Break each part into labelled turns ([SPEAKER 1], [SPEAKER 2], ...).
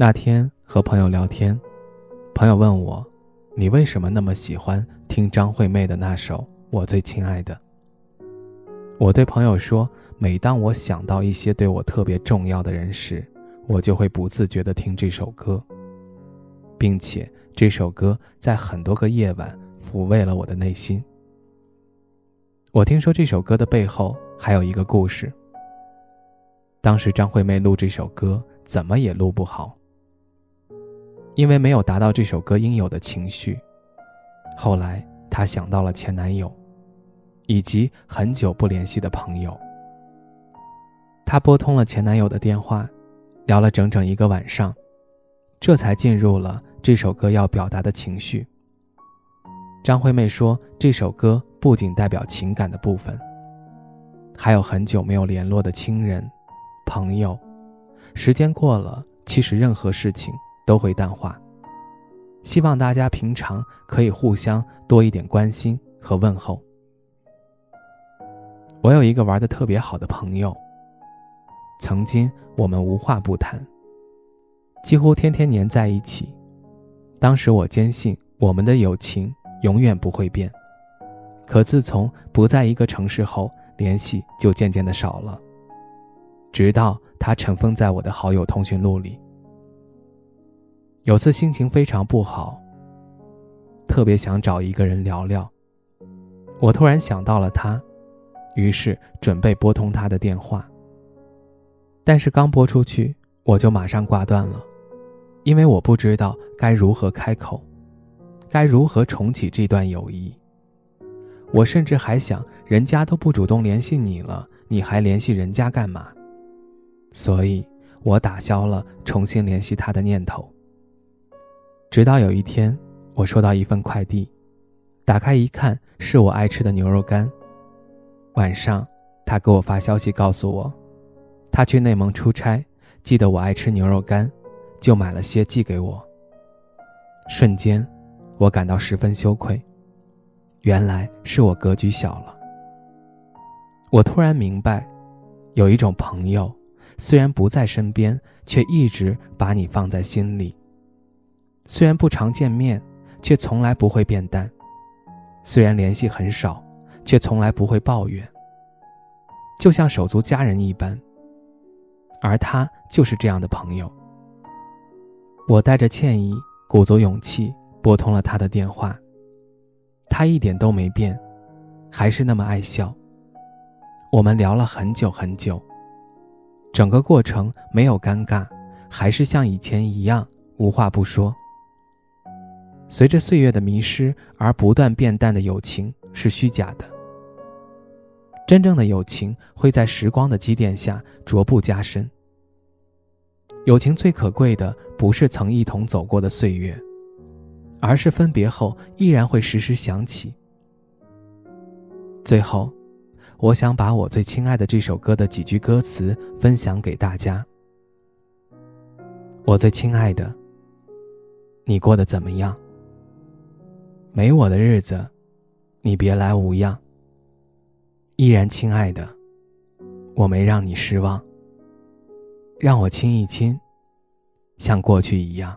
[SPEAKER 1] 那天和朋友聊天，朋友问我：“你为什么那么喜欢听张惠妹的那首《我最亲爱的》？”我对朋友说：“每当我想到一些对我特别重要的人时，我就会不自觉地听这首歌，并且这首歌在很多个夜晚抚慰了我的内心。”我听说这首歌的背后还有一个故事。当时张惠妹录这首歌怎么也录不好。因为没有达到这首歌应有的情绪，后来她想到了前男友，以及很久不联系的朋友。她拨通了前男友的电话，聊了整整一个晚上，这才进入了这首歌要表达的情绪。张惠妹说，这首歌不仅代表情感的部分，还有很久没有联络的亲人、朋友。时间过了，其实任何事情。都会淡化。希望大家平常可以互相多一点关心和问候。我有一个玩的特别好的朋友。曾经我们无话不谈，几乎天天黏在一起。当时我坚信我们的友情永远不会变。可自从不在一个城市后，联系就渐渐的少了。直到他尘封在我的好友通讯录里。有次心情非常不好，特别想找一个人聊聊。我突然想到了他，于是准备拨通他的电话。但是刚拨出去，我就马上挂断了，因为我不知道该如何开口，该如何重启这段友谊。我甚至还想，人家都不主动联系你了，你还联系人家干嘛？所以，我打消了重新联系他的念头。直到有一天，我收到一份快递，打开一看，是我爱吃的牛肉干。晚上，他给我发消息告诉我，他去内蒙出差，记得我爱吃牛肉干，就买了些寄给我。瞬间，我感到十分羞愧，原来是我格局小了。我突然明白，有一种朋友，虽然不在身边，却一直把你放在心里。虽然不常见面，却从来不会变淡；虽然联系很少，却从来不会抱怨。就像手足家人一般。而他就是这样的朋友。我带着歉意，鼓足勇气拨通了他的电话。他一点都没变，还是那么爱笑。我们聊了很久很久，整个过程没有尴尬，还是像以前一样无话不说。随着岁月的迷失而不断变淡的友情是虚假的，真正的友情会在时光的积淀下逐步加深。友情最可贵的不是曾一同走过的岁月，而是分别后依然会时时想起。最后，我想把我最亲爱的这首歌的几句歌词分享给大家。我最亲爱的，你过得怎么样？没我的日子，你别来无恙。依然亲爱的，我没让你失望。让我亲一亲，像过去一样。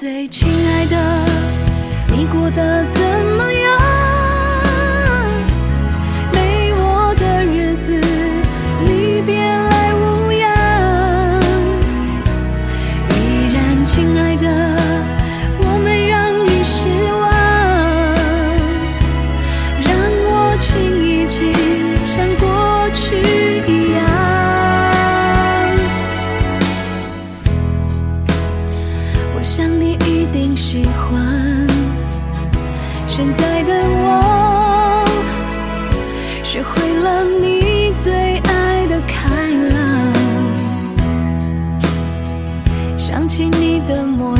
[SPEAKER 2] 最亲爱的，你过得。想起你的模样。